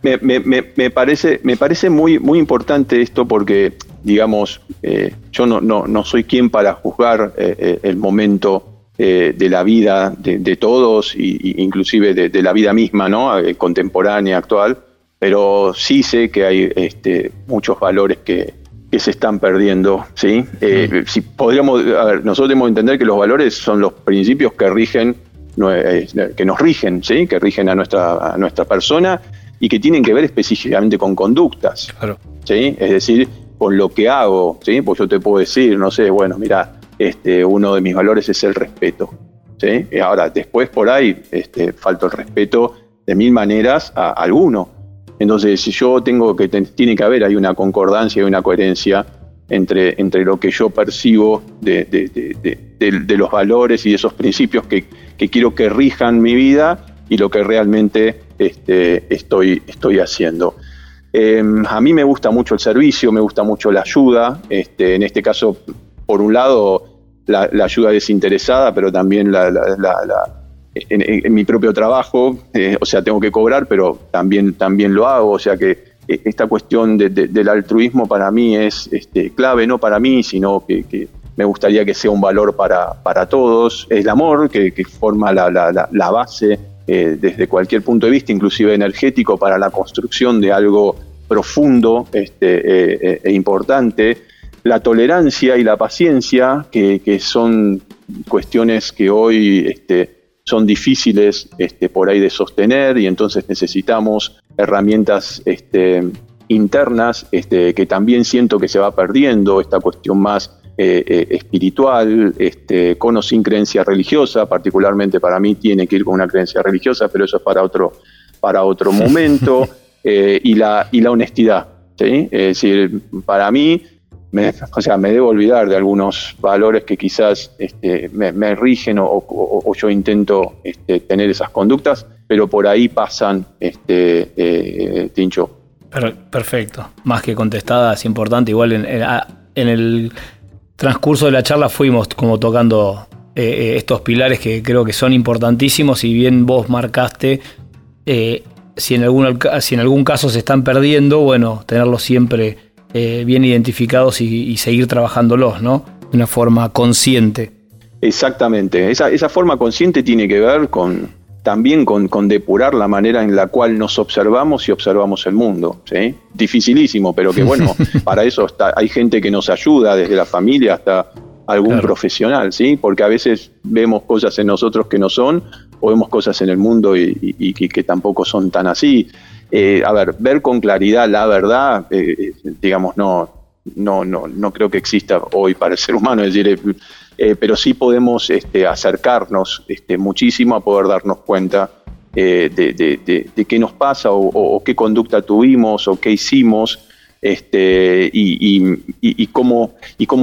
me, parece, me parece muy, muy importante esto porque, digamos, eh, yo no, no, no, soy quien para juzgar eh, eh, el momento de la vida de, todos, y, inclusive de, la vida misma, ¿no? contemporánea, actual, pero sí sé que hay este, muchos valores que, que se están perdiendo, ¿sí? si podríamos, a ver, nosotros debemos entender que los valores son los principios que rigen eh, que nos rigen, ¿sí? que rigen a nuestra, a nuestra persona y que tienen que ver específicamente con conductas. ¿sí? Es decir, con lo que hago. ¿sí? Pues yo te puedo decir, no sé, bueno, mira, este, uno de mis valores es el respeto. ¿sí? Y ahora, después por ahí este, falta el respeto de mil maneras a alguno. Entonces, si yo tengo que, tiene que haber, hay una concordancia y una coherencia entre, entre lo que yo percibo de, de los valores y de esos principios que, que quiero que rijan mi vida y lo que realmente este, estoy, estoy haciendo. Em, a mí me gusta mucho el servicio, me gusta mucho la ayuda, este, en este caso, por un lado, la, ayuda desinteresada, pero también la, en, mi propio trabajo, eh, o sea, tengo que cobrar, pero también, también lo hago, o sea que eh, esta cuestión del altruismo para mí es este, clave, no para mí, sino que me gustaría que sea un valor para, para todos. El amor, que, forma la, la, base eh, desde cualquier punto de vista, inclusive energético, para la construcción de algo profundo este, eh, eh, e importante. La tolerancia y la paciencia, que, que son cuestiones que hoy este, son difíciles este, por ahí de sostener y entonces necesitamos herramientas este, internas este, que también siento que se va perdiendo, esta cuestión más eh, eh, espiritual, este, con o sin creencia religiosa, particularmente para mí tiene que ir con una creencia religiosa, pero eso es para otro, para otro momento, eh, y, la, y la honestidad. ¿sí? Es decir, para mí, o sea, me debo olvidar de algunos valores que quizás este, me, rigen o, yo intento este, tener esas conductas, pero por ahí pasan, este, Tincho. Perfecto, más que contestada, es importante. Igual en, el transcurso de la charla fuimos como tocando eh, eh, estos pilares que creo que son importantísimos y bien vos marcaste eh, si, en algún, si en algún caso se están perdiendo, bueno, tenerlos siempre bien identificados y, seguir trabajándolos, ¿no? De una forma consciente. Exactamente, esa, esa forma consciente tiene que ver con, también con, depurar la manera en la cual nos observamos y observamos el mundo. ¿sí? Dificilísimo, pero que bueno, para eso está, hay gente que nos ayuda, desde la familia hasta algún profesional, ¿sí? porque a veces vemos cosas en nosotros que no son, o vemos cosas en el mundo y, que tampoco son tan así. Eh, a ver, ver con claridad la verdad, eh, eh, digamos, no, no, no, no creo que exista hoy para el ser humano, pero sí podemos este, acercarnos este, muchísimo a poder darnos cuenta de, qué nos pasa o, qué conducta tuvimos o qué hicimos este, y, cómo,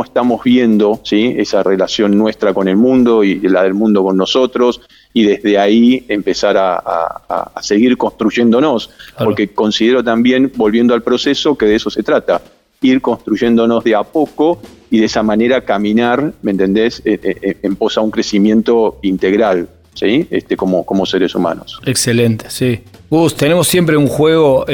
estamos viendo esa relación nuestra con el mundo y la del mundo con nosotros y desde ahí empezar a, seguir construyéndonos, porque considero también, volviendo al proceso, que de eso se trata, ir construyéndonos de a poco y de esa manera caminar, ¿me entendés?, eh, eh, eh, en pos a un crecimiento integral, ¿sí? Este, como, como seres humanos. Excelente, sí. Gus, tenemos siempre un juego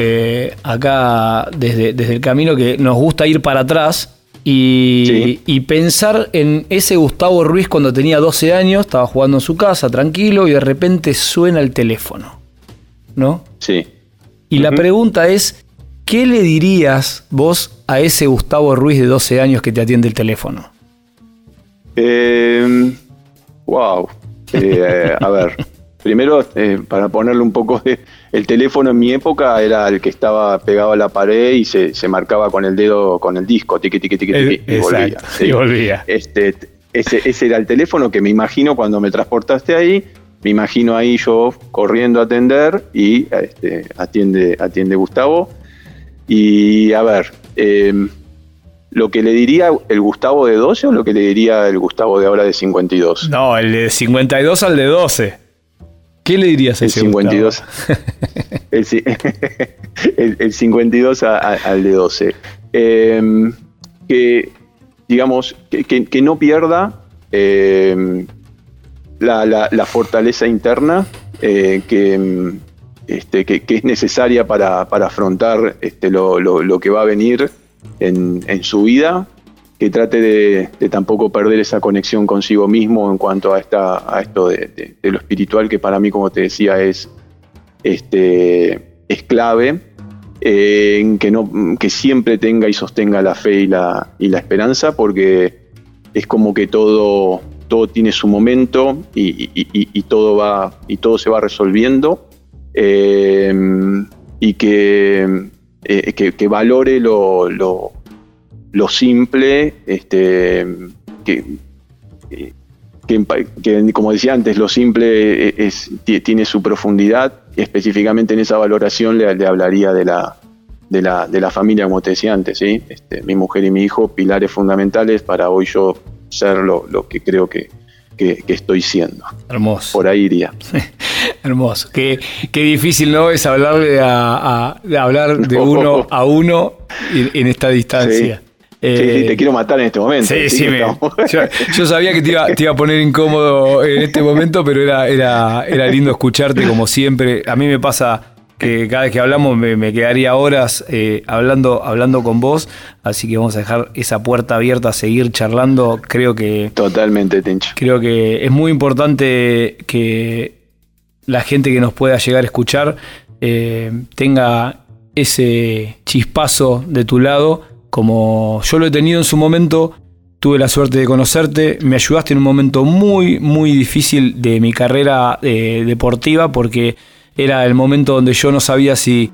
acá desde, desde el camino que nos gusta ir para atrás y, y, pensar en ese Gustavo Ruiz cuando tenía 12 años, estaba jugando en su casa tranquilo y de repente suena el teléfono, ¿no? Sí. Y la pregunta es, ¿qué le dirías vos a ese Gustavo Ruiz de 12 años que te atiende el teléfono? Eh, wow. Eh, a ver, primero, eh, para ponerle un poco de... El teléfono en mi época era el que estaba pegado a la pared y se, marcaba con el dedo, con el disco, tiqui, tiqui, tiqui, y volvía. Y volvía. Este, ese, ese era el teléfono que me imagino cuando me transportaste ahí, me imagino ahí yo corriendo a atender y este, atiende, atiende Gustavo. Y a ver, Em, lo que le diría el Gustavo de 12 o lo que le diría el Gustavo de ahora de 52? No, el de 52 al de 12. ¿Qué le dirías a ese el 52, el, el, 52 al de 12. em, que, digamos, que, no pierda em, la, fortaleza interna eh, que, este, que, es necesaria para, afrontar este, lo, que va a venir en, su vida, que trate de, tampoco perder esa conexión consigo mismo en cuanto a, esta, a esto de, lo espiritual, que para mí, como te decía, es, este, es clave. Eh, en que, no, que siempre tenga y sostenga la fe y la, y la esperanza, porque es como que todo, todo tiene su momento y, todo, va, y todo se va resolviendo. Eh, y que, eh, que, valore lo, lo, simple, este, que, que, como decía antes, lo simple es, tiene su profundidad, específicamente en esa valoración le, hablaría de la, de la, de la familia, como te decía antes, ¿sí? Este, mi mujer y mi hijo, pilares fundamentales para hoy yo ser lo, que creo que, estoy siendo. Hermoso. Por ahí iría. Hermoso. Qué, qué, difícil, ¿no? Es hablarle a, hablar de uno a uno en, esta distancia. Sí. Te quiero matar en este momento. Sí, sí, yo, sabía que te iba, te iba, a poner incómodo en este momento, pero era, era, era lindo escucharte como siempre. A mí me pasa que cada vez que hablamos me, quedaría horas eh, hablando, hablando con vos, así que vamos a dejar esa puerta abierta a seguir charlando. Creo que. Totalmente, Tincho. Creo que es muy importante que la gente que nos pueda llegar a escuchar eh, tenga ese chispazo de tu lado, como yo lo he tenido en su momento. Tuve la suerte de conocerte, me ayudaste en un momento muy, muy difícil de mi carrera eh, deportiva porque era el momento donde yo no sabía si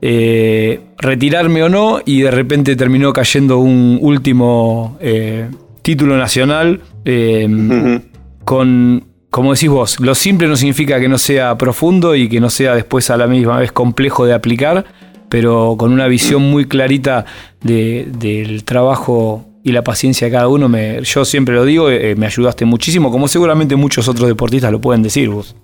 eh, retirarme o no y de repente terminó cayendo un último eh, título nacional eh, con, como decís vos, lo simple no significa que no sea profundo y que no sea después a la misma vez complejo de aplicar, pero con una visión muy clarita del trabajo y la paciencia de cada uno, me, yo siempre lo digo, me ayudaste muchísimo, como seguramente muchos otros deportistas lo pueden decir vos.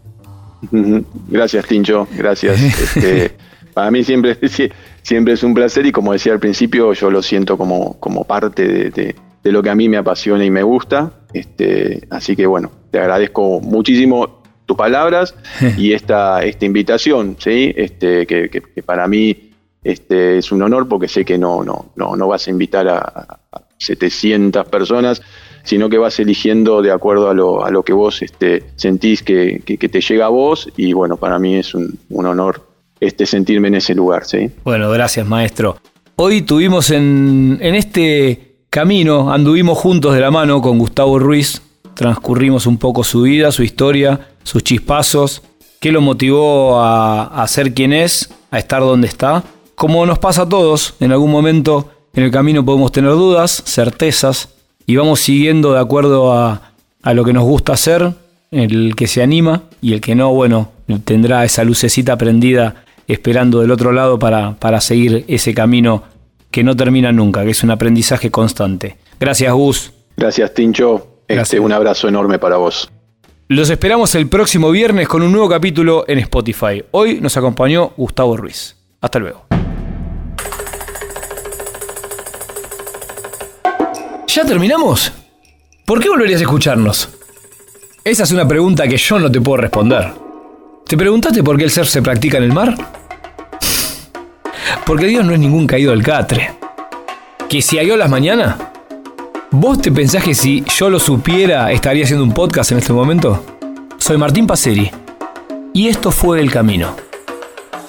Gracias, Tincho, gracias. Este, para mí siempre, siempre es un placer y como decía al principio, yo lo siento como, como parte de, lo que a mí me apasiona y me gusta. Este, así que bueno, te agradezco muchísimo tus palabras y esta, esta invitación, ¿sí? este, que, para mí este, es un honor porque sé que no, no, no, no vas a invitar a, a 700 personas sino que vas eligiendo de acuerdo a lo, a lo que vos este, sentís que, te llega a vos y bueno, para mí es un, honor este, sentirme en ese lugar. ¿sí? Bueno, gracias maestro. Hoy tuvimos en, en este camino, anduvimos juntos de la mano con Gustavo Ruiz, transcurrimos un poco su vida, su historia, sus chispazos, qué lo motivó a, a ser quien es, a estar donde está. Como nos pasa a todos, en algún momento en el camino podemos tener dudas, certezas, y vamos siguiendo de acuerdo a, lo que nos gusta hacer, el que se anima y el que no, bueno, tendrá esa lucecita prendida esperando del otro lado para, para seguir ese camino que no termina nunca, que es un aprendizaje constante. Gracias, Gus. Gracias, Tincho. Este, un abrazo enorme para vos. Los esperamos el próximo viernes con un nuevo capítulo en Spotify. Hoy nos acompañó Gustavo Ruiz. Hasta luego. ¿Ya terminamos? ¿Por qué volverías a escucharnos? Esa es una pregunta que yo no te puedo responder. ¿Te preguntaste por qué el ser se practica en el mar? Porque Dios no es ningún caído del catre. ¿Que si hay olas mañana? ¿Vos te pensás que si yo lo supiera estaría haciendo un podcast en este momento? Soy Martín Paceri y esto fue El Camino.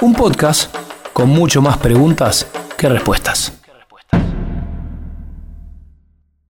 Un podcast con mucho más preguntas que respuestas.